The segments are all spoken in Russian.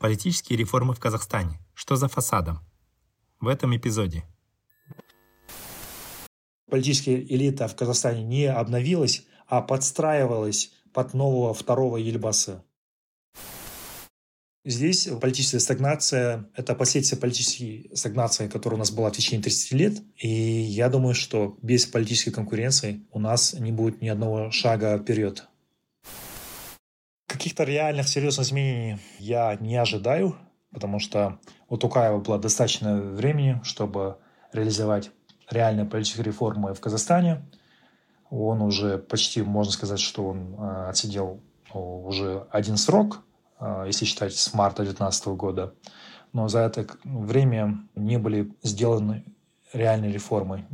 Политические реформы в Казахстане. Что за фасадом? В этом эпизоде политическая элита в Казахстане не обновилась, а подстраивалась под нового второго Ельбасы. Здесь политическая стагнация – это последствия политической стагнации, которая у нас была в течение 30 лет. И я думаю, что без политической конкуренции у нас не будет ни одного шага вперед. Каких-то реальных серьезных изменений я не ожидаю, потому что у Тукаева было достаточно времени, чтобы реализовать реальные политические реформы в Казахстане. Он уже почти, можно сказать, что он э, отсидел э, уже один срок, э, если считать с марта 2019 года. Но за это время не были сделаны реальные реформы.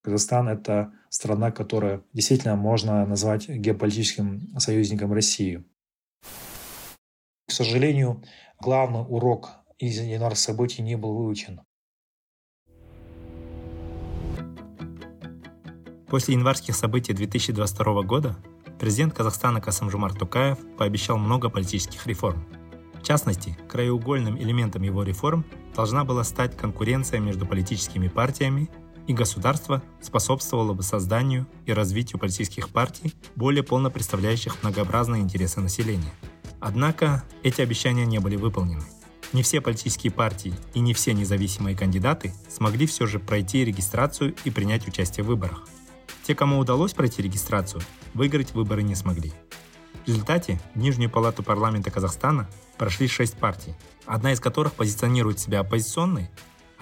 Казахстан – это страна, которая действительно можно назвать геополитическим союзником России. К сожалению, главный урок из январских событий не был выучен. После январских событий 2022 года президент Казахстана Касымжумар Тукаев пообещал много политических реформ. В частности, краеугольным элементом его реформ должна была стать конкуренция между политическими партиями, и государство способствовало бы созданию и развитию политических партий, более полно представляющих многообразные интересы населения. Однако эти обещания не были выполнены. Не все политические партии и не все независимые кандидаты смогли все же пройти регистрацию и принять участие в выборах. Те, кому удалось пройти регистрацию, выиграть выборы не смогли. В результате в Нижнюю палату парламента Казахстана прошли шесть партий, одна из которых позиционирует себя оппозиционной,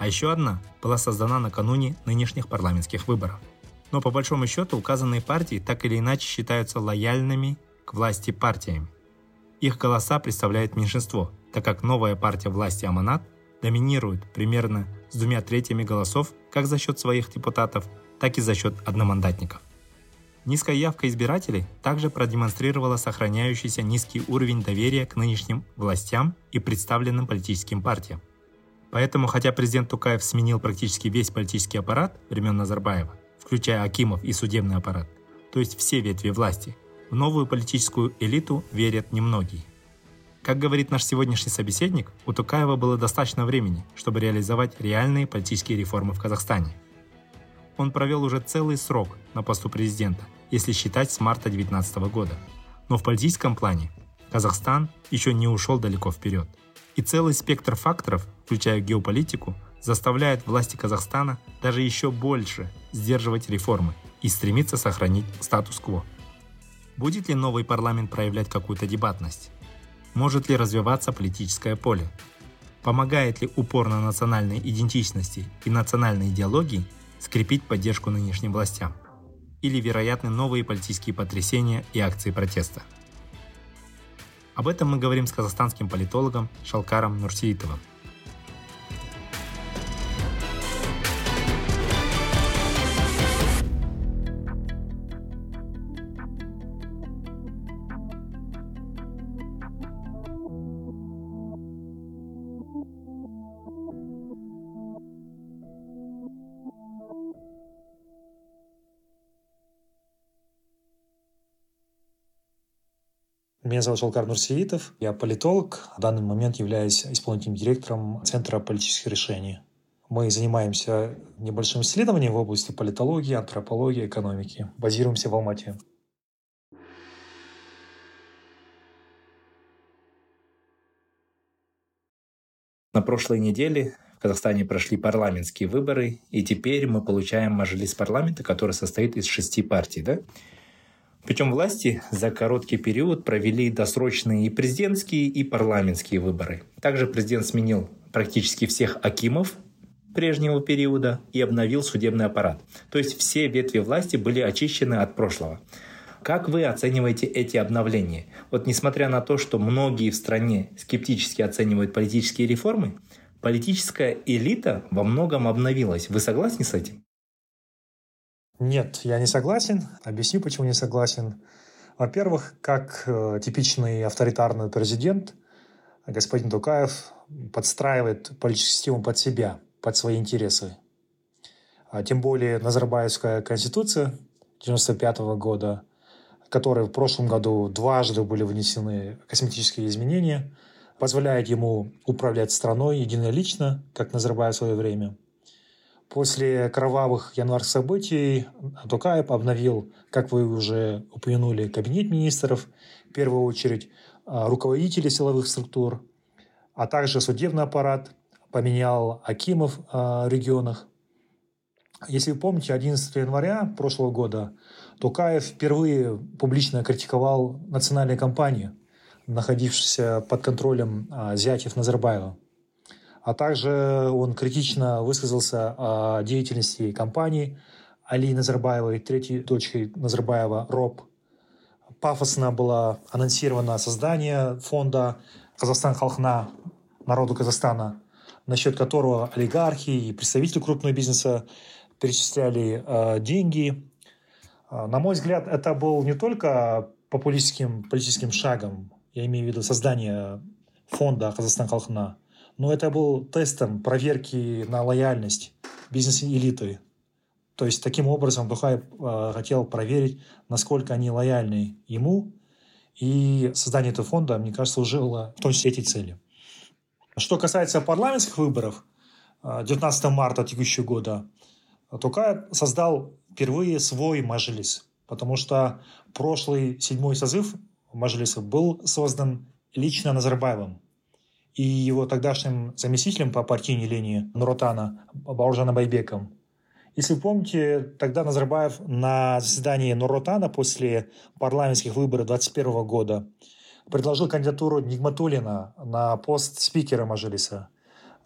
а еще одна была создана накануне нынешних парламентских выборов. Но по большому счету указанные партии так или иначе считаются лояльными к власти партиями. Их голоса представляют меньшинство, так как новая партия власти Аманат доминирует примерно с двумя третьими голосов как за счет своих депутатов, так и за счет одномандатников. Низкая явка избирателей также продемонстрировала сохраняющийся низкий уровень доверия к нынешним властям и представленным политическим партиям. Поэтому, хотя президент Тукаев сменил практически весь политический аппарат времен Назарбаева, включая Акимов и судебный аппарат, то есть все ветви власти, в новую политическую элиту верят немногие. Как говорит наш сегодняшний собеседник, у Тукаева было достаточно времени, чтобы реализовать реальные политические реформы в Казахстане. Он провел уже целый срок на посту президента, если считать с марта 2019 года. Но в политическом плане Казахстан еще не ушел далеко вперед. И целый спектр факторов, включая геополитику, заставляет власти Казахстана даже еще больше сдерживать реформы и стремиться сохранить статус-кво. Будет ли новый парламент проявлять какую-то дебатность? Может ли развиваться политическое поле? Помогает ли упор на национальной идентичности и национальной идеологии скрепить поддержку нынешним властям? Или вероятны новые политические потрясения и акции протеста? Об этом мы говорим с казахстанским политологом Шалкаром Нурсиитовым. Меня зовут Шалкар Нурсиитов, я политолог, в данный момент являюсь исполнительным директором Центра политических решений. Мы занимаемся небольшим исследованием в области политологии, антропологии, экономики. Базируемся в Алмате. На прошлой неделе в Казахстане прошли парламентские выборы, и теперь мы получаем мажилис парламента, который состоит из шести партий, да? Причем власти за короткий период провели досрочные и президентские, и парламентские выборы. Также президент сменил практически всех акимов прежнего периода и обновил судебный аппарат. То есть все ветви власти были очищены от прошлого. Как вы оцениваете эти обновления? Вот несмотря на то, что многие в стране скептически оценивают политические реформы, политическая элита во многом обновилась. Вы согласны с этим? Нет, я не согласен. Объясню, почему не согласен. Во-первых, как э, типичный авторитарный президент, господин Тукаев подстраивает политическую систему под себя, под свои интересы. А тем более Назарбаевская конституция 1995 года, в которой в прошлом году дважды были внесены косметические изменения, позволяет ему управлять страной единолично, как Назарбаев в свое время. После кровавых январских событий Тукаев обновил, как вы уже упомянули, кабинет министров, в первую очередь а, руководители силовых структур, а также судебный аппарат, поменял Акимов в регионах. Если вы помните, 11 января прошлого года Тукаев впервые публично критиковал национальные компании, находившиеся под контролем а, зятьев Назарбаева. А также он критично высказался о деятельности компании Али Назарбаевой, третьей дочкой Назарбаева, РОП. Пафосно было анонсировано создание фонда «Казахстан Халхна» народу Казахстана, насчет которого олигархи и представители крупного бизнеса перечисляли э, деньги. Э, на мой взгляд, это был не только популистским политическим шагом, я имею в виду создание фонда Казахстан Халхна, но это был тестом проверки на лояльность бизнес-элиты. То есть таким образом Тухаев э, хотел проверить, насколько они лояльны ему, и создание этого фонда, мне кажется, служило в том числе эти цели. Что касается парламентских выборов 19 марта текущего года, Тукаев создал впервые свой мажилис, потому что прошлый седьмой созыв мажилиса был создан лично Назарбаевым и его тогдашним заместителем по партийной линии Нуротана Бауржаном Байбеком. Если вы помните, тогда Назарбаев на заседании Нуротана после парламентских выборов 2021 года предложил кандидатуру Нигматулина на пост спикера Мажилиса.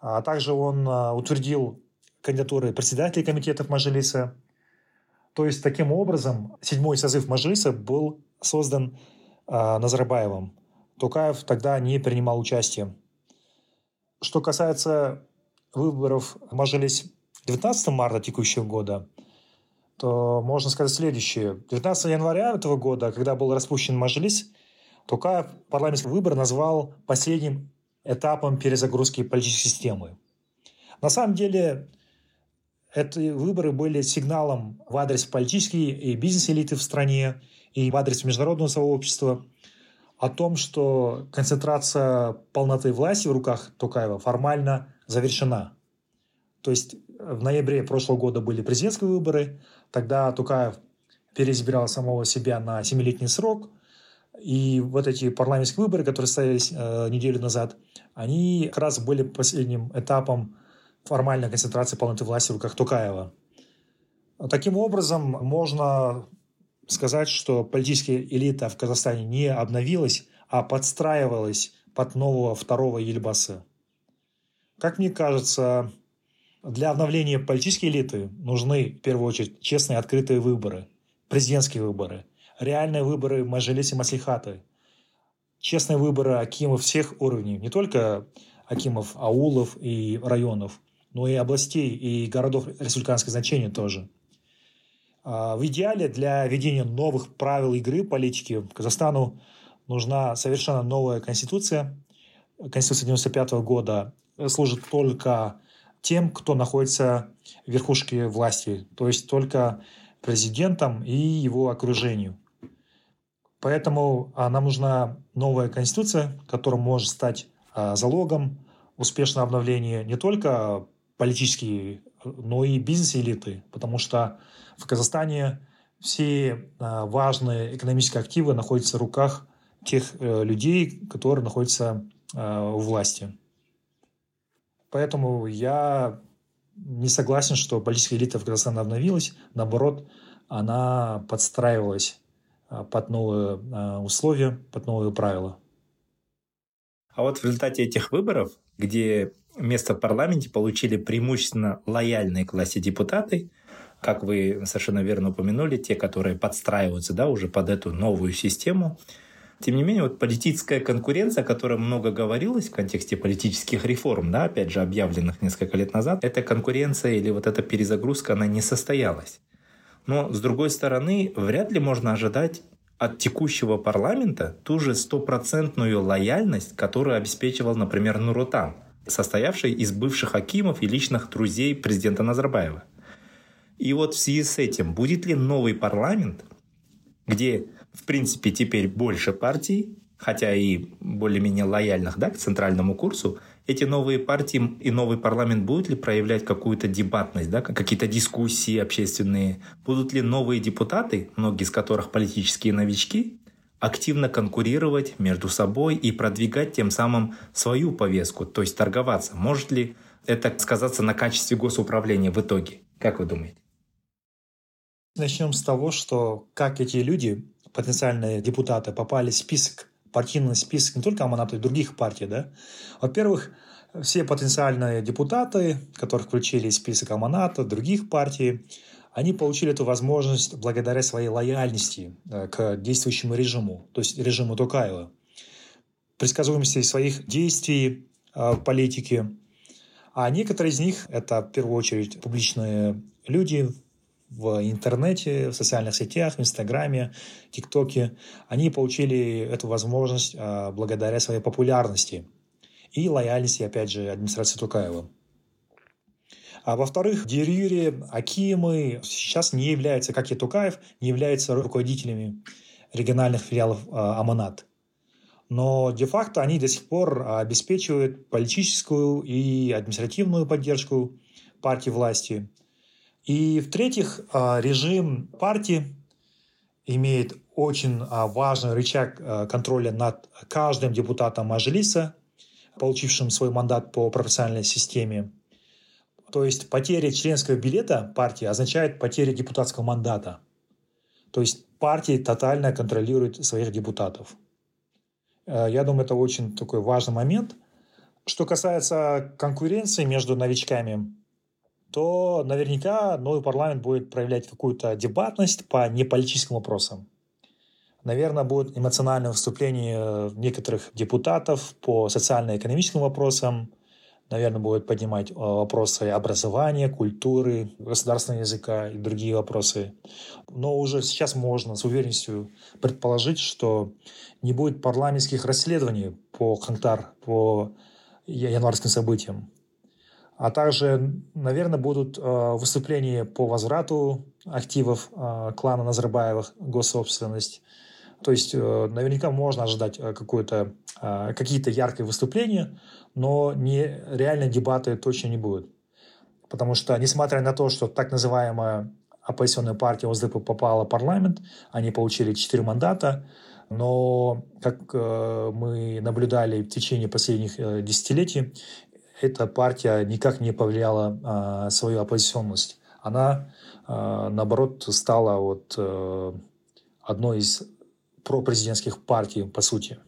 А также он а, утвердил кандидатуры председателей комитетов Мажилиса. То есть, таким образом, седьмой созыв Мажилиса был создан э, Назарбаевым. Тукаев тогда не принимал участия. Что касается выборов в Мажилис 19 марта текущего года, то можно сказать следующее. 19 января этого года, когда был распущен Мажилис, Тукаев парламентский выбор назвал последним этапом перезагрузки политической системы. На самом деле, эти выборы были сигналом в адрес политической и бизнес-элиты в стране и в адрес международного сообщества о том, что концентрация полноты власти в руках Тукаева формально завершена. То есть в ноябре прошлого года были президентские выборы, тогда Тукаев переизбирал самого себя на семилетний срок, и вот эти парламентские выборы, которые состоялись э, неделю назад, они как раз были последним этапом формальной концентрации полноты власти в руках Тукаева. Таким образом, можно сказать, что политическая элита в Казахстане не обновилась, а подстраивалась под нового второго Ельбасы. Как мне кажется, для обновления политической элиты нужны, в первую очередь, честные открытые выборы, президентские выборы, реальные выборы в Мажилисе Маслихаты, честные выборы акимов всех уровней, не только акимов аулов и районов, но и областей и городов республиканского значения тоже. А, в идеале для введения новых правил игры политики Казахстану нужна совершенно новая конституция. Конституция 95 года служит только тем, кто находится в верхушке власти, то есть только президентом и его окружению. Поэтому а, нам нужна новая конституция, которая может стать а, залогом успешного обновления не только политические, но и бизнес-элиты, потому что в Казахстане все а, важные экономические активы находятся в руках тех э, людей, которые находятся а, у власти. Поэтому я не согласен, что политическая элита в Казахстане обновилась. Наоборот, она подстраивалась а, под новые условия, под новые правила. А вот в результате этих выборов, где место в парламенте получили преимущественно лояльные к депутаты, как вы совершенно верно упомянули, те, которые подстраиваются да, уже под эту новую систему. Тем не менее, вот политическая конкуренция, о которой много говорилось в контексте политических реформ, да, опять же, объявленных несколько лет назад, эта конкуренция или вот эта перезагрузка, она не состоялась. Но, с другой стороны, вряд ли можно ожидать от текущего парламента ту же стопроцентную лояльность, которую обеспечивал, например, Нурутан, состоявший из бывших акимов и личных друзей президента Назарбаева. И вот в связи с этим, будет ли новый парламент, где, в принципе, теперь больше партий, хотя и более-менее лояльных да, к центральному курсу, эти новые партии и новый парламент будут ли проявлять какую-то дебатность, да, какие-то дискуссии общественные? Будут ли новые депутаты, многие из которых политические новички, активно конкурировать между собой и продвигать тем самым свою повестку, то есть торговаться? Может ли это сказаться на качестве госуправления в итоге? Как вы думаете? Начнем с того, что как эти люди, потенциальные депутаты, попали в список партийный список не только Аманата, и других партий. Да? Во-первых, все потенциальные депутаты, которых включили в список Аманата, других партий, они получили эту возможность благодаря своей лояльности э, к действующему режиму, то есть режиму Токаева, предсказуемости своих действий э, в политике. А некоторые из них – это в первую очередь публичные люди, в интернете, в социальных сетях, в Инстаграме, ТикТоке, они получили эту возможность а, благодаря своей популярности и лояльности, опять же, администрации Тукаева. А во-вторых, Дерюри, Акимы сейчас не являются, как и Тукаев, не являются руководителями региональных филиалов а, Аманат. Но де-факто они до сих пор обеспечивают политическую и административную поддержку партии власти – и в-третьих, а, режим партии имеет очень а, важный рычаг контроля над каждым депутатом Мажилиса, получившим свой мандат по профессиональной системе. То есть потеря членского билета партии означает потеря депутатского мандата. То есть партия тотально контролирует своих депутатов. Я думаю, это очень такой важный момент. Что касается конкуренции между новичками, то наверняка новый парламент будет проявлять какую-то дебатность по неполитическим вопросам. Наверное, будет эмоциональное выступление некоторых депутатов по социально-экономическим вопросам. Наверное, будет поднимать э, вопросы образования, культуры, государственного языка и другие вопросы. Но уже сейчас можно с уверенностью предположить, что не будет парламентских расследований по Хантар, по январским событиям. А также, наверное, будут э, выступления по возврату активов э, клана Назарбаевых, госсобственность. То есть э, наверняка можно ожидать какое-то, какие-то яркие выступления, но не, реально дебаты точно не будут. Потому что, несмотря на то, что так называемая оппозиционная партия ОСДП попала в парламент, они получили 4 мандата, но, как мы наблюдали в течение последних десятилетий, эта партия никак не повлияла свою оппозиционность. Она, наоборот, стала вот одной из пропрезидентских партий, по сути.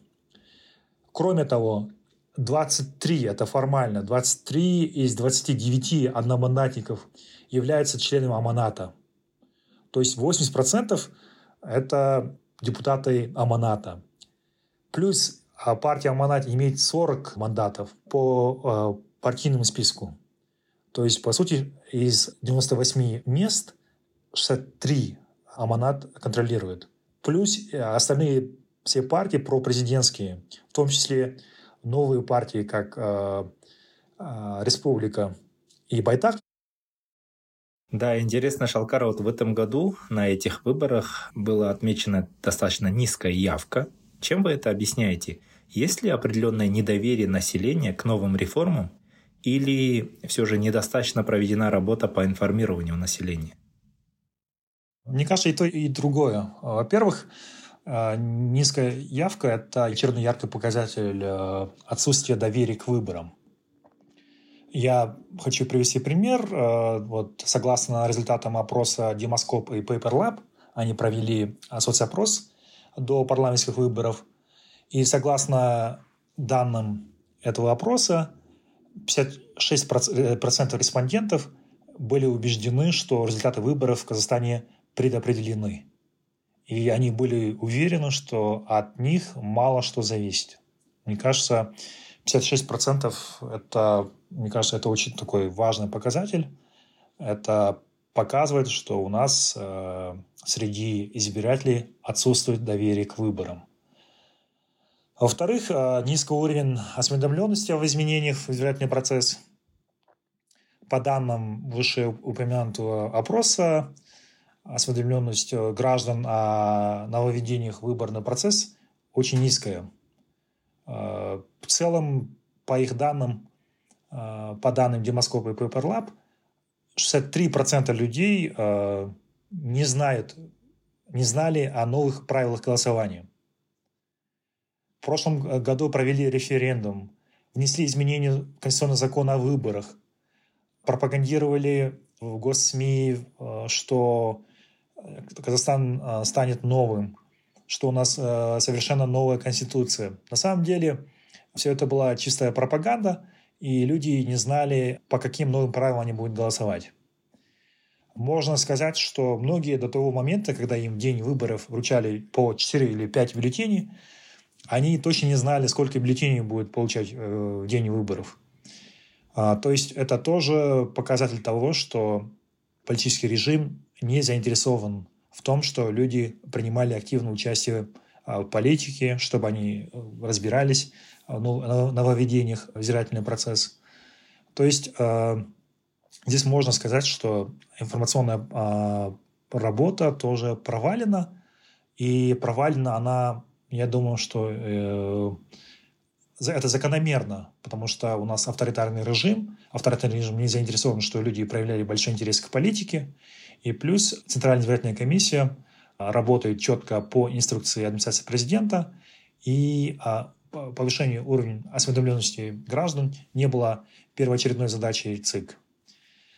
Кроме того, 23, это формально, 23 из 29 одномандатников являются членами Аманата. То есть 80% это депутаты Аманата. Плюс а партия Аманат имеет 40 мандатов по э, партийному списку. То есть, по сути, из 98 мест 63 Аманат контролирует. Плюс э, остальные все партии пропрезидентские, в том числе новые партии, как э, э, Республика и Байтак. Да, интересно, Шалкар, вот в этом году на этих выборах была отмечена достаточно низкая явка. Чем вы это объясняете? Есть ли определенное недоверие населения к новым реформам или все же недостаточно проведена работа по информированию населения? Мне кажется, и то, и другое. Во-первых, э, низкая явка – это черный яркий показатель э, отсутствия доверия к выборам. Я хочу привести пример. Э, вот, согласно результатам опроса Демоскоп и PaperLab, они провели соцопрос до парламентских выборов – и согласно данным этого опроса, 56% респондентов были убеждены, что результаты выборов в Казахстане предопределены. И они были уверены, что от них мало что зависит. Мне кажется, 56% это, мне кажется, это очень такой важный показатель. Это показывает, что у нас э, среди избирателей отсутствует доверие к выборам. Во-вторых, э, низкий уровень осведомленности об изменениях в избирательный процесс. По данным вышеупомянутого опроса, осведомленность э, граждан о нововведениях в выборный процесс очень низкая. Э, в целом, по их данным, э, по данным Демоскопа и Paper Lab, 63% людей не знают, не знали о новых правилах голосования. В прошлом году провели референдум, внесли изменения в Конституционный закон о выборах, пропагандировали в госсми, что Казахстан а, станет новым, что у нас а, совершенно новая конституция. На самом деле все это была чистая пропаганда, и люди не знали, по каким новым правилам они будут голосовать. Можно сказать, что многие до того момента, когда им день выборов вручали по 4 или 5 бюллетеней, они точно не знали, сколько бюллетеней будет получать э, в день выборов. А, то есть это тоже показатель того, что политический режим не заинтересован в том, что люди принимали активное участие а, в политике, чтобы они э, разбирались в нововведениях в избирательный процесс. То есть э, здесь можно сказать, что информационная а, работа тоже провалена, и провалена она, я думаю, что э, это закономерно, потому что у нас авторитарный режим, авторитарный режим не заинтересован, что люди проявляли большой интерес к политике, и плюс Центральная избирательная комиссия а, работает четко по инструкции администрации президента, и а, повышение уровня осведомленности граждан не было первоочередной задачей ЦИК.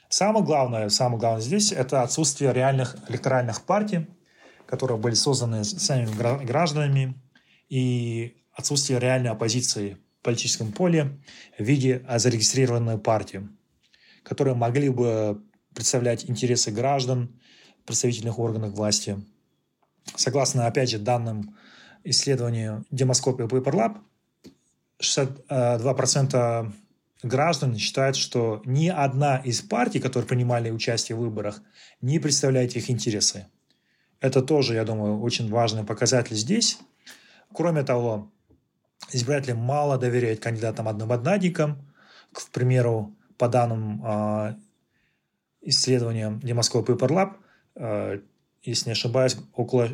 Самое главное, самое главное здесь – это отсутствие реальных электоральных партий, которые были созданы самими гражданами, и отсутствие реальной оппозиции в политическом поле в виде зарегистрированной партии, которые могли бы представлять интересы граждан представительных органах власти. Согласно, опять же, данным исследования Демоскопия Paper Lab, 62% граждан считают, что ни одна из партий, которые принимали участие в выборах, не представляет их интересы. Это тоже, я думаю, очень важный показатель здесь. Кроме того, избиратели мало доверяют кандидатам одномандатникам. К примеру, по данным а, исследования Демоскопа Paper а, если не ошибаюсь, около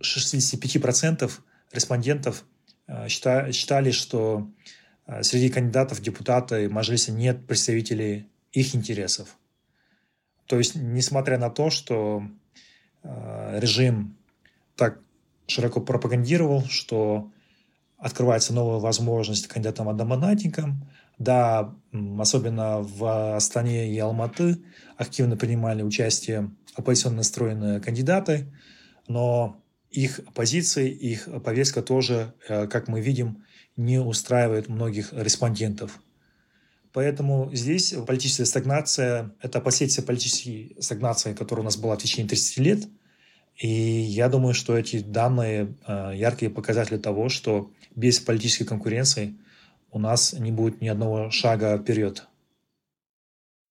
65% респондентов а, считали, что среди кандидатов в депутаты Мажилиса нет представителей их интересов. То есть, несмотря на то, что режим так широко пропагандировал, что открывается новая возможность кандидатам-одномандатникам. Да, особенно в Астане и Алматы активно принимали участие оппозиционно настроенные кандидаты, но их позиции, их повестка тоже, э, как мы видим, не устраивает многих респондентов. Поэтому здесь политическая стагнация – это последствия политической стагнации, которая у нас была в течение 30 лет. И я думаю, что эти данные э, – яркие показатели того, что без политической конкуренции у нас не будет ни одного шага вперед.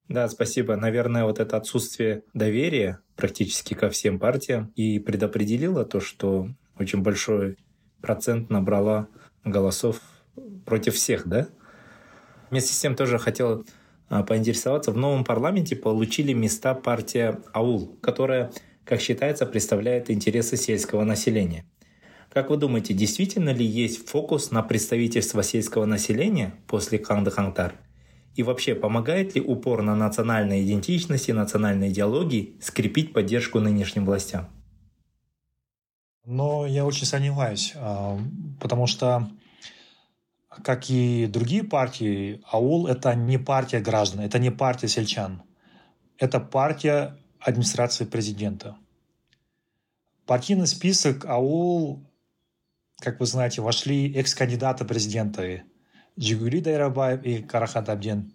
Да, спасибо. Наверное, вот это отсутствие доверия практически ко всем партиям и предопределило то, что очень большой процент набрала голосов против всех, да? Вместе с тем тоже хотел а, поинтересоваться. В новом парламенте получили места партия АУЛ, которая, как считается, представляет интересы сельского населения – как вы думаете, действительно ли есть фокус на представительство сельского населения после Канды Хангтар? И вообще, помогает ли упор на национальной идентичности, национальной идеологии скрепить поддержку нынешним властям? Но я очень сомневаюсь, а, потому что, как и другие партии, АУЛ – это не партия граждан, это не партия сельчан. Это партия администрации президента. Партийный список АУЛ как вы знаете, вошли экс-кандидаты президента Джигули Дайрабаев и Карахат Абден.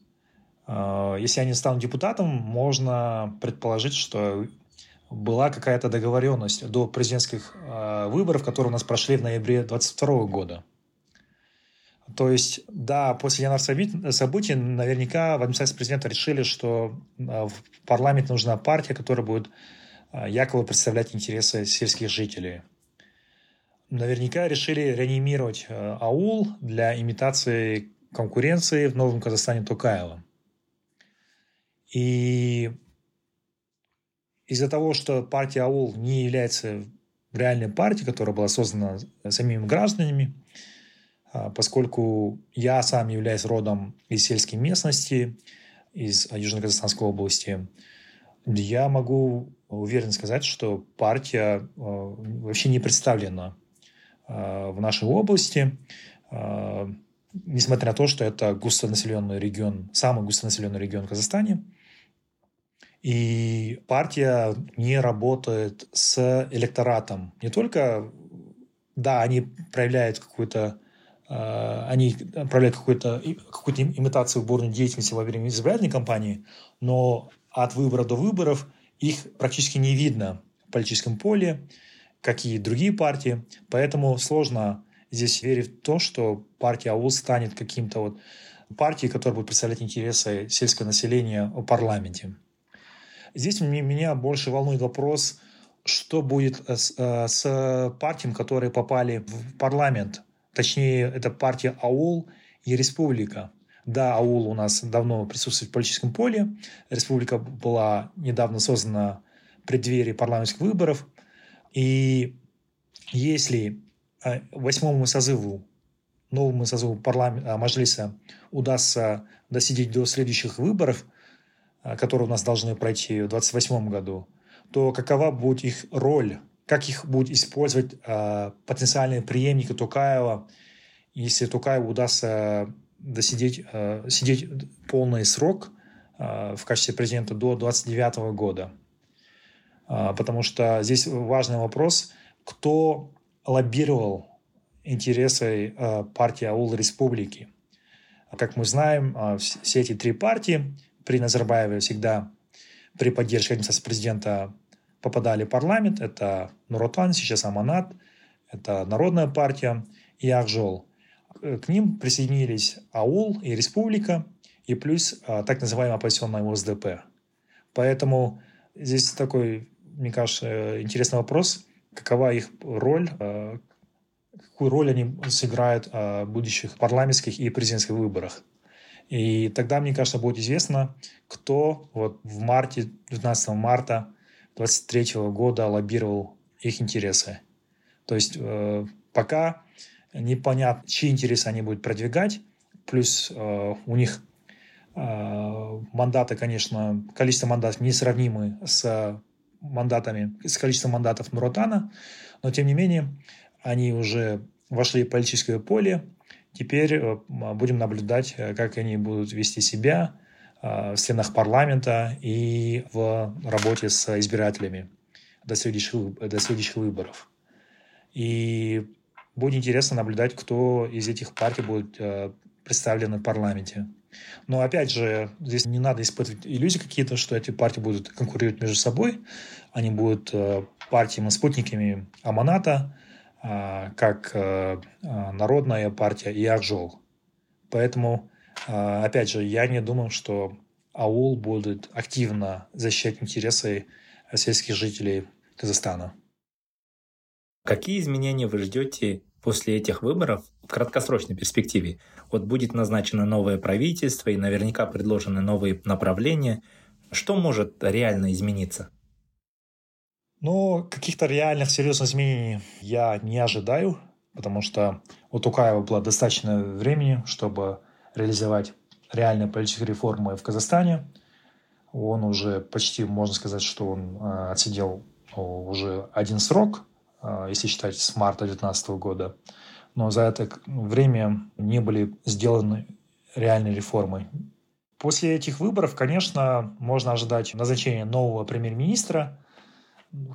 Э, если они станут депутатом, можно предположить, что была какая-то договоренность до президентских э, выборов, которые у нас прошли в ноябре 2022 года. То есть, да, после январских событий наверняка в администрации президента решили, что в парламент нужна партия, которая будет якобы представлять интересы сельских жителей наверняка решили реанимировать э, аул для имитации конкуренции в Новом Казахстане Токаева. И из-за того, что партия аул не является реальной партией, которая была создана самими гражданами, а, поскольку я сам являюсь родом из сельской местности, из Южно-Казахстанской области, я могу уверенно сказать, что партия э, вообще не представлена в нашей области, э, несмотря на то, что это густонаселенный регион, самый густонаселенный регион в Казахстане. И партия не работает с электоратом. Не только, да, они проявляют какую-то э, они проявляют какую-то какую имитацию бурной деятельности во время избирательной кампании, но от выбора до выборов их практически не видно в политическом поле как и другие партии. Поэтому сложно здесь верить в то, что партия АУЛ станет каким-то вот партией, которая будет представлять интересы сельского населения в парламенте. Здесь меня больше волнует вопрос, что будет с, э, с партиями, которые попали в парламент. Точнее, это партия АУЛ и Республика. Да, аул у нас давно присутствует в политическом поле. Республика была недавно создана в преддверии парламентских выборов. И если э, восьмому созыву, новому созыву парламента, Маджлиса удастся досидеть до следующих выборов, э, которые у нас должны пройти в 2028 году, то какова будет их роль, как их будет использовать э, потенциальные преемники Тукаева, если Тукаеву удастся досидеть сидеть полный срок в качестве президента до 2029 года. А, потому что здесь важный вопрос, кто лоббировал интересы а, партии Аул Республики. Как мы знаем, а, все эти три партии при Назарбаеве всегда при поддержке администрации президента попадали в парламент. Это Нуротан, сейчас Аманат, это Народная партия и Ахжол. К ним присоединились Аул и Республика, и плюс так называемая оппозиционная УСДП. Поэтому здесь такой мне кажется, интересный вопрос, какова их роль, э, какую роль они сыграют э, в будущих парламентских и президентских выборах. И тогда, мне кажется, будет известно, кто вот в марте, 19 марта 2023 года лоббировал их интересы. То есть э, пока непонятно, чьи интересы они будут продвигать, плюс у них мандаты, конечно, количество мандатов несравнимы с мандатами, с количеством мандатов Нуротана, но тем не менее они уже вошли в политическое поле. Теперь э, будем наблюдать, э, как они будут вести себя э, в стенах парламента и в работе с избирателями до следующих, до следующих выборов. И будет интересно наблюдать, кто из этих партий будет представлен в парламенте. Но опять же, здесь не надо испытывать иллюзии какие-то, что эти партии будут конкурировать между собой. Они будут э, партиями-спутниками Аманата, э, как э, Народная партия и Акжол. Поэтому, опять же, я не думаю, что АУЛ будет активно защищать интересы сельских жителей Казахстана. Какие изменения вы ждете после этих выборов в краткосрочной перспективе? Вот будет назначено новое правительство и наверняка предложены новые направления. Что может реально измениться? Ну, каких-то реальных серьезных изменений я не ожидаю, потому что у Тукаева было достаточно времени, чтобы реализовать реальные политические реформы в Казахстане. Он уже почти, можно сказать, что он э, отсидел уже один срок – если считать с марта 2019 года. Но за это время не были сделаны реальные реформы. После этих выборов, конечно, можно ожидать назначения нового премьер-министра.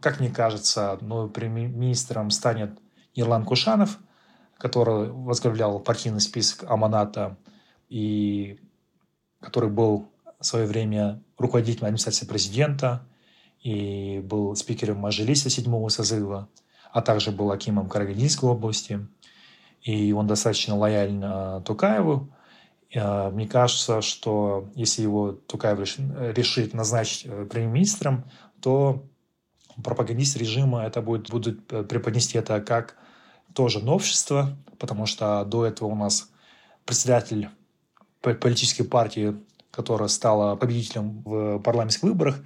Как мне кажется, новым премьер-министром станет Ирлан Кушанов, который возглавлял партийный список Аманата и который был в свое время руководителем администрации президента и был спикером Мажилиса седьмого созыва, а также был Акимом Карагандинской области. И он достаточно лояльн э, Тукаеву. Э, мне кажется, что если его Тукаев решит назначить премьер-министром, то пропагандист режима это будет, будут преподнести это как тоже новшество, потому что до этого у нас председатель политической партии, которая стала победителем в парламентских выборах,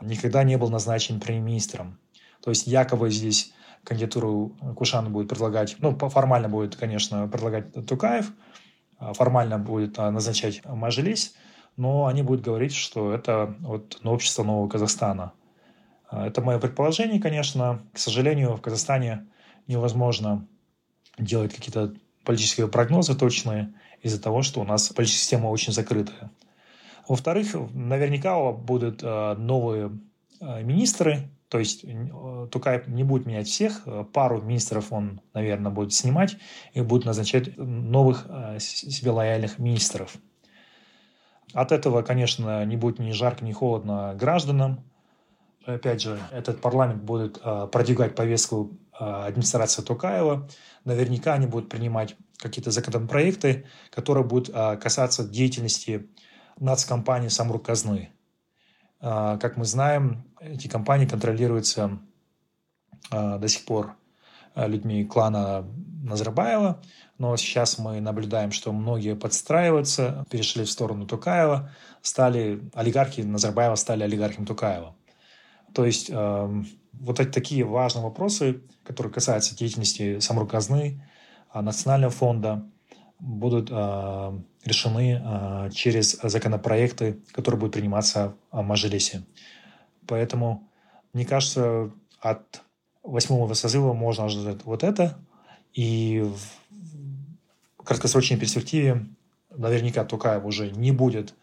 никогда не был назначен премьер-министром. То есть якобы здесь кандидатуру Кушана будет предлагать, ну, формально будет, конечно, предлагать Тукаев, а формально будет а, назначать Мажилис, но они будут говорить, что это вот общество Нового Казахстана. А, это мое предположение, конечно. К сожалению, в Казахстане невозможно делать какие-то политические прогнозы точные из-за того, что у нас политическая система очень закрытая. Во-вторых, наверняка будут новые министры, то есть э, Тукаев не будет менять всех, пару министров он, наверное, будет снимать и будет назначать новых себе лояльных министров. От этого, конечно, не будет ни жарко, ни холодно гражданам. Опять же, этот парламент будет продвигать повестку администрации Тукаева. Наверняка они будут принимать какие-то законопроекты, которые будут касаться деятельности нацкомпании «Самрук казны». А, как мы знаем, эти компании контролируются а, до сих пор людьми клана Назарбаева, но сейчас мы наблюдаем, что многие подстраиваются, перешли в сторону Тукаева, стали олигархи Назарбаева стали олигархами Тукаева. То есть э, вот такие важные вопросы, которые касаются деятельности Самруказны, а, национального фонда будут а, решены а, через законопроекты, которые будут приниматься в Мажилисе. Поэтому, мне кажется, от восьмого созыва можно ожидать вот это. И в краткосрочной перспективе наверняка Тукаев уже не будет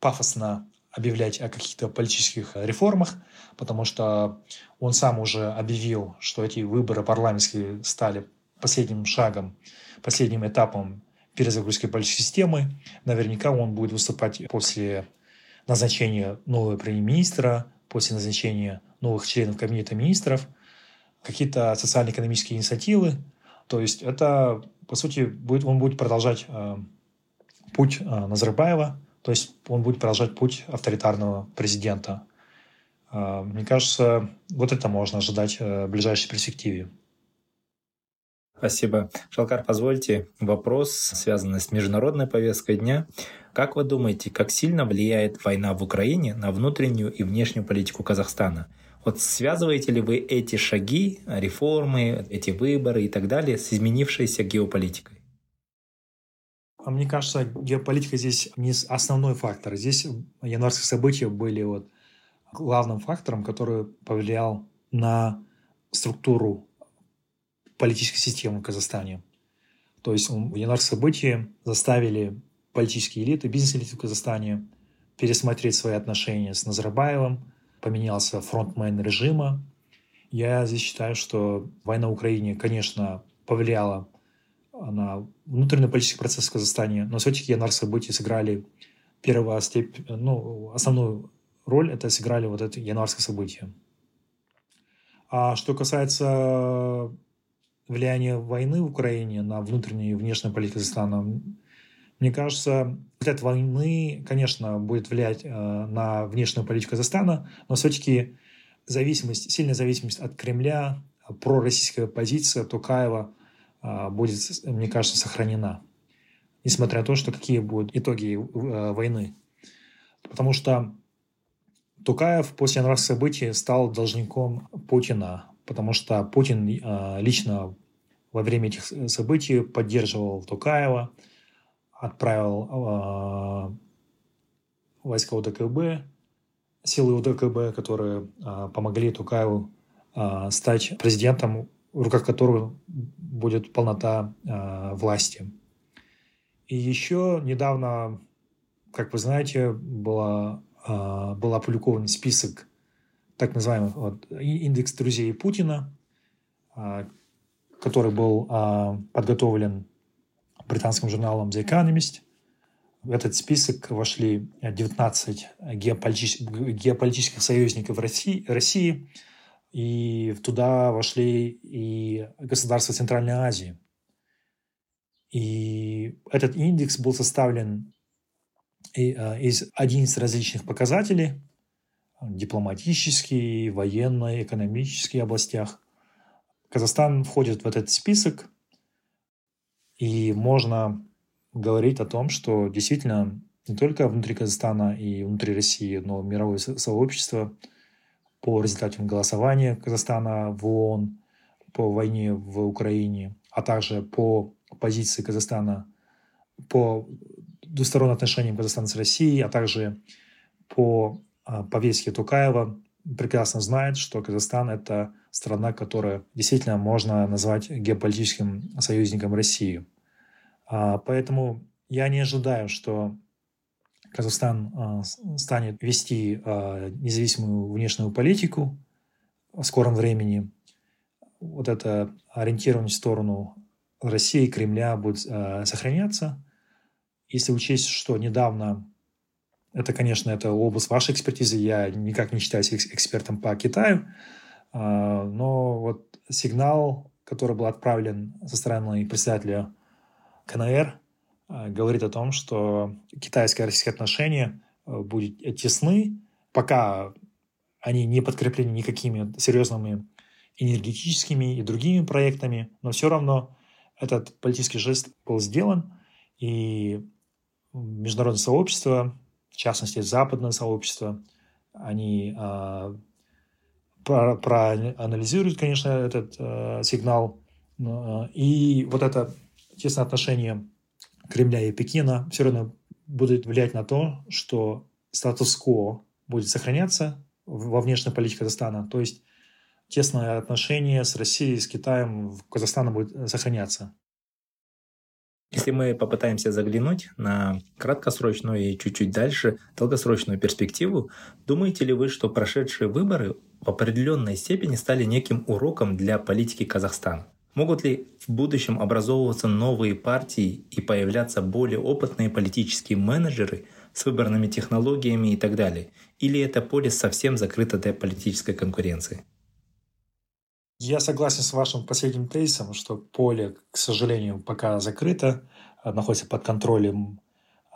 пафосно объявлять о каких-то политических реформах, потому что он сам уже объявил, что эти выборы парламентские стали последним шагом, последним этапом перезагрузки политической системы. Наверняка он будет выступать после назначения нового премьер-министра, после назначения новых членов кабинета министров, какие-то социально-экономические инициативы. То есть это, по сути, будет, он будет продолжать э, путь э, Назарбаева, то есть он будет продолжать путь авторитарного президента. Э, мне кажется, вот это можно ожидать э, в ближайшей перспективе. Спасибо. Шалкар, позвольте вопрос, связанный с международной повесткой дня. Как вы думаете, как сильно влияет война в Украине на внутреннюю и внешнюю политику Казахстана? Вот связываете ли вы эти шаги, реформы, эти выборы и так далее с изменившейся геополитикой? А мне кажется, геополитика здесь не основной фактор. Здесь январские события были вот главным фактором, который повлиял на структуру политической системы в Казахстане. То есть январские события заставили политические элиты, бизнес-элиты в Казахстане пересмотреть свои отношения с Назарбаевым, поменялся фронтмен режима. Я здесь считаю, что война в Украине, конечно, повлияла на внутренний политический процесс в Казахстане, но все-таки январские события сыграли первую степень, ну, основную роль это сыграли вот эти январские события. А что касается влияние войны в Украине на внутреннюю и внешнюю политику Казахстана, мне кажется, взгляд войны, конечно, будет влиять э, на внешнюю политику Казахстана, но все-таки зависимость, сильная зависимость от Кремля, пророссийская позиция Тукаева э, будет, мне кажется, сохранена. Несмотря на то, что какие будут итоги э, войны. Потому что Тукаев после январских событий стал должником Путина, потому что Путин лично во время этих событий поддерживал Тукаева, отправил э, войска УДКБ, силы УДКБ, которые э, помогли Тукаеву э, стать президентом, в руках которого будет полнота э, власти. И еще недавно, как вы знаете, была, э, был опубликован список так называемый вот, индекс друзей Путина, который был а, подготовлен британским журналом The Economist. В этот список вошли 19 геополитических, геополитических союзников России, России, и туда вошли и государства Центральной Азии. И этот индекс был составлен из 11 различных показателей, дипломатические, военные, экономические областях. Казахстан входит в этот список, и можно говорить о том, что действительно не только внутри Казахстана и внутри России, но мировое сообщество по результатам голосования Казахстана в ООН по войне в Украине, а также по позиции Казахстана по двусторонним отношениям Казахстана с Россией, а также по а, повестке Тукаева прекрасно знает, что Казахстан – это страна, которая действительно можно назвать геополитическим союзником России. А, поэтому я не ожидаю, что Казахстан а, станет вести независимую внешнюю политику в скором времени. Вот это ориентирование в сторону России и Кремля будет сохраняться. Если учесть, что недавно это, конечно, это область вашей экспертизы. Я никак не считаюсь экспертом по Китаю. А, но вот сигнал, который был отправлен со стороны председателя КНР, а, говорит о том, что китайско-российские отношения а, будут тесны, пока они не подкреплены никакими серьезными энергетическими и другими проектами, но все равно этот политический жест был сделан, и международное сообщество в частности, западное сообщество, они э, про, проанализируют, конечно, этот э, сигнал. Э, и вот это тесное отношение Кремля и Пекина все равно будет влиять на то, что статус-кво будет сохраняться во внешней политике Казахстана. То есть тесное отношение с Россией, с Китаем в Казахстане будет сохраняться. Если мы попытаемся заглянуть на краткосрочную и чуть-чуть дальше долгосрочную перспективу, думаете ли вы, что прошедшие выборы в определенной степени стали неким уроком для политики Казахстана? Могут ли в будущем образовываться новые партии и появляться более опытные политические менеджеры с выборными технологиями и так далее? Или это поле совсем закрыто для политической конкуренции? Я согласен с вашим последним тезисом, что поле, к сожалению, пока закрыто, а, находится под контролем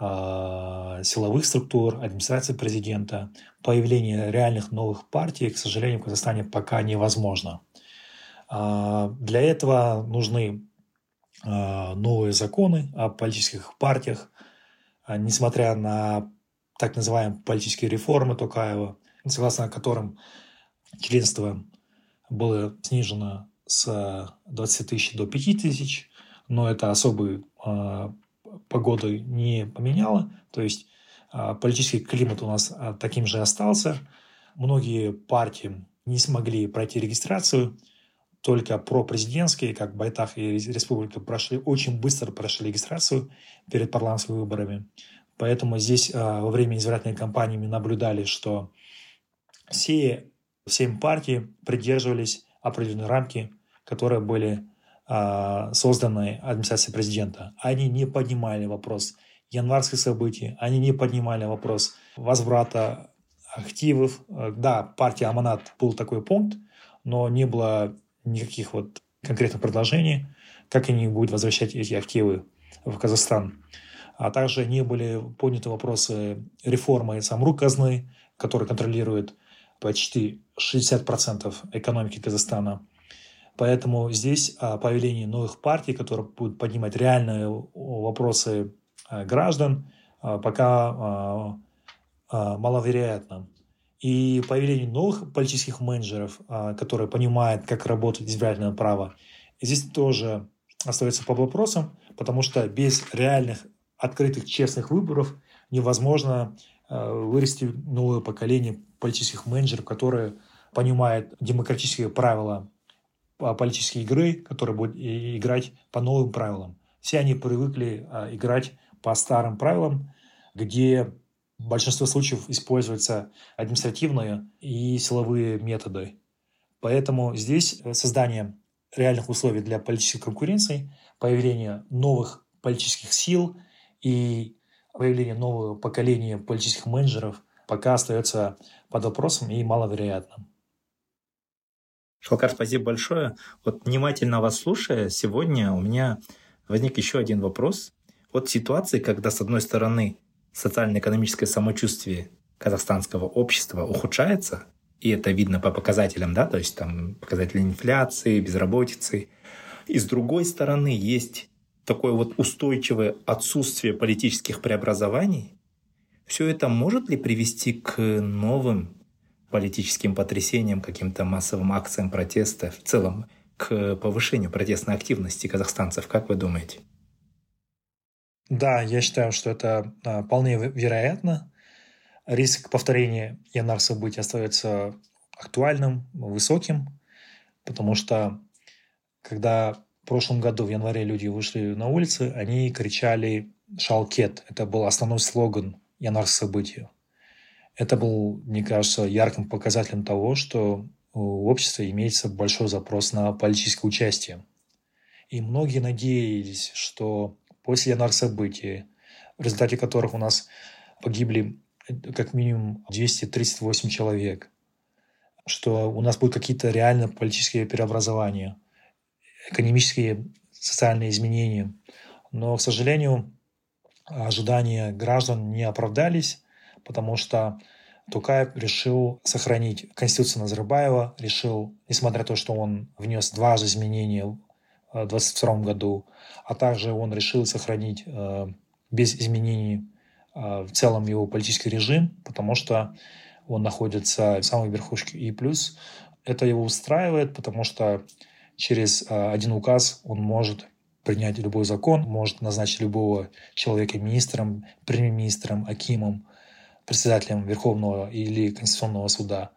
э, силовых структур, администрации президента. Появление реальных новых партий, к сожалению, в Казахстане пока невозможно. Э, для этого нужны новые законы о политических партиях, несмотря на так называемые политические реформы Токаева, согласно которым членство было снижено с 20 тысяч до 5 тысяч, но это особую э, погоду не поменяло. То есть э, политический климат у нас э, таким же остался. Многие партии не смогли пройти регистрацию, только пропрезидентские, как Байтах и Республика, прошли, очень быстро прошли регистрацию перед парламентскими выборами. Поэтому здесь э, во время избирательной кампании мы наблюдали, что все Семь партий придерживались определенной рамки, которые были э, созданы администрацией президента. Они не поднимали вопрос январских событий, они не поднимали вопрос возврата активов. Да, партия Аманат был такой пункт, но не было никаких вот конкретных предложений, как они будут возвращать эти активы в Казахстан. А также не были подняты вопросы реформы самрук казны, который контролирует почти 60% экономики Казахстана. Поэтому здесь а, появление новых партий, которые будут поднимать реальные вопросы а, граждан, а, пока маловероятно. И появление новых политических менеджеров, которые понимают, как работает избирательное право, здесь тоже остается по вопросам, потому что без реальных открытых честных выборов невозможно вырасти новое поколение политических менеджеров, которые понимают демократические правила политической игры, которые будут играть по новым правилам. Все они привыкли а, играть по старым правилам, где в большинстве случаев используются административные и силовые методы. Поэтому здесь создание реальных условий для политической конкуренции, появление новых политических сил и появление нового поколения политических менеджеров пока остается под вопросом и маловероятным. Шалкар, спасибо большое. Вот внимательно вас слушая, сегодня у меня возник еще один вопрос. Вот ситуации, когда, с одной стороны, социально-экономическое самочувствие казахстанского общества ухудшается, и это видно по показателям, да, то есть там показатели инфляции, безработицы. И с другой стороны, есть такое вот устойчивое отсутствие политических преобразований. Все это может ли привести к новым политическим потрясениям, каким-то массовым акциям протеста, в целом к повышению протестной активности казахстанцев, как вы думаете? Да, я считаю, что это а, вполне вероятно. Риск повторения янар событий остается актуальным, высоким, потому что когда в прошлом году в январе люди вышли на улицы, они кричали «Шалкет». Это был основной слоган янар событий. Это был, мне кажется, ярким показателем того, что у общества имеется большой запрос на политическое участие. И многие надеялись, что после январь событий, в результате которых у нас погибли как минимум 238 человек, что у нас будут какие-то реально политические преобразования, экономические, социальные изменения. Но, к сожалению, ожидания граждан не оправдались, потому что Тукаев решил сохранить Конституцию Назарбаева, решил, несмотря на то, что он внес два же изменения в 2022 году, а также он решил сохранить э, без изменений э, в целом его политический режим, потому что он находится в самой верхушке. И плюс это его устраивает, потому что через э, один указ он может принять любой закон, может назначить любого человека министром, премьер-министром, акимом, председателем Верховного или Конституционного суда.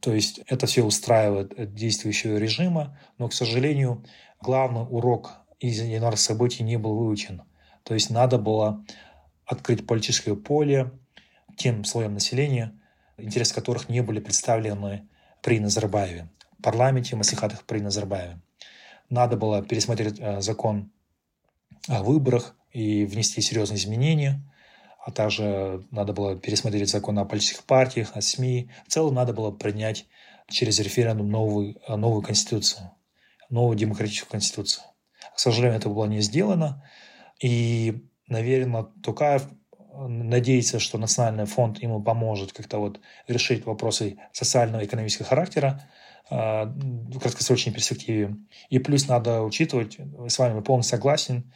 То есть это все устраивает действующего режима, но, к сожалению, главный урок из январских событий не был выучен. То есть надо было открыть политическое поле тем слоям населения, интересы которых не были представлены при Назарбаеве, парламенте, маслихатах при Назарбаеве. Надо было пересмотреть э, закон о выборах и внести серьезные изменения, а также надо было пересмотреть закон о политических партиях, о СМИ. В целом надо было принять через референдум новую, э, новую конституцию, новую демократическую конституцию. К сожалению, это было не сделано. И, наверное, Тукаев надеется, что Национальный фонд ему поможет как-то вот решить вопросы социального и экономического характера э, в краткосрочной перспективе. И плюс надо учитывать, с вами полностью согласен,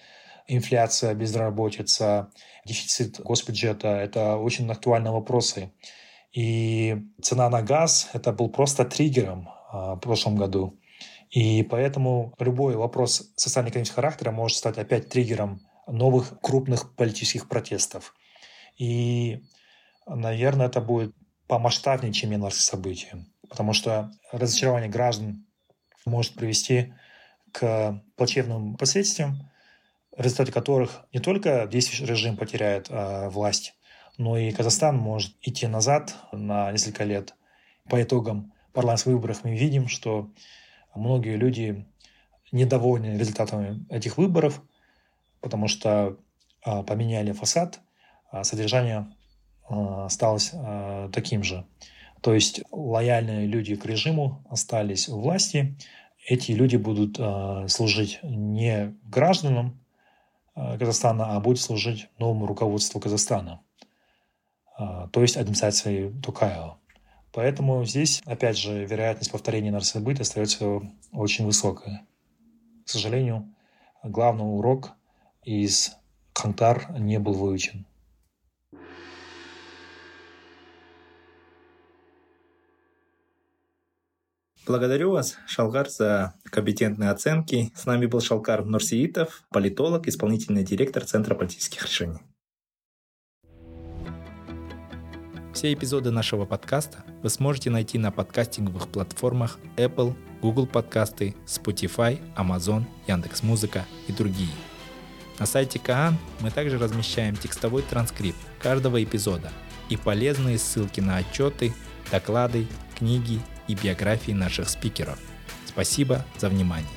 инфляция, безработица, дефицит госбюджета – это очень актуальные вопросы. И цена на газ – это был просто триггером э, в прошлом году. И поэтому любой вопрос социально-экономического характера может стать опять триггером новых крупных политических протестов. И, наверное, это будет помасштабнее, чем январские события. Потому что разочарование граждан может привести к плачевным последствиям, в результате которых не только действующий режим потеряет э, власть, но и Казахстан может идти назад на несколько лет. По итогам парламентских выборов мы видим, что Многие люди недовольны результатами этих выборов, потому что а, поменяли фасад, содержание а, осталось а, таким же. То есть лояльные люди к режиму остались у власти. Эти люди будут а, служить не гражданам а, Казахстана, а будут служить новому руководству Казахстана, а, то есть администрации Тукаева. Поэтому здесь, опять же, вероятность повторения нарсобыта остается очень высокая. К сожалению, главный урок из Хантар не был выучен. Благодарю вас, Шалкар, за компетентные оценки. С нами был Шалкар Нурсиитов, политолог, исполнительный директор Центра политических решений. Все эпизоды нашего подкаста вы сможете найти на подкастинговых платформах Apple, Google подкасты, Spotify, Amazon, Яндекс.Музыка и другие. На сайте Каан мы также размещаем текстовой транскрипт каждого эпизода и полезные ссылки на отчеты, доклады, книги и биографии наших спикеров. Спасибо за внимание.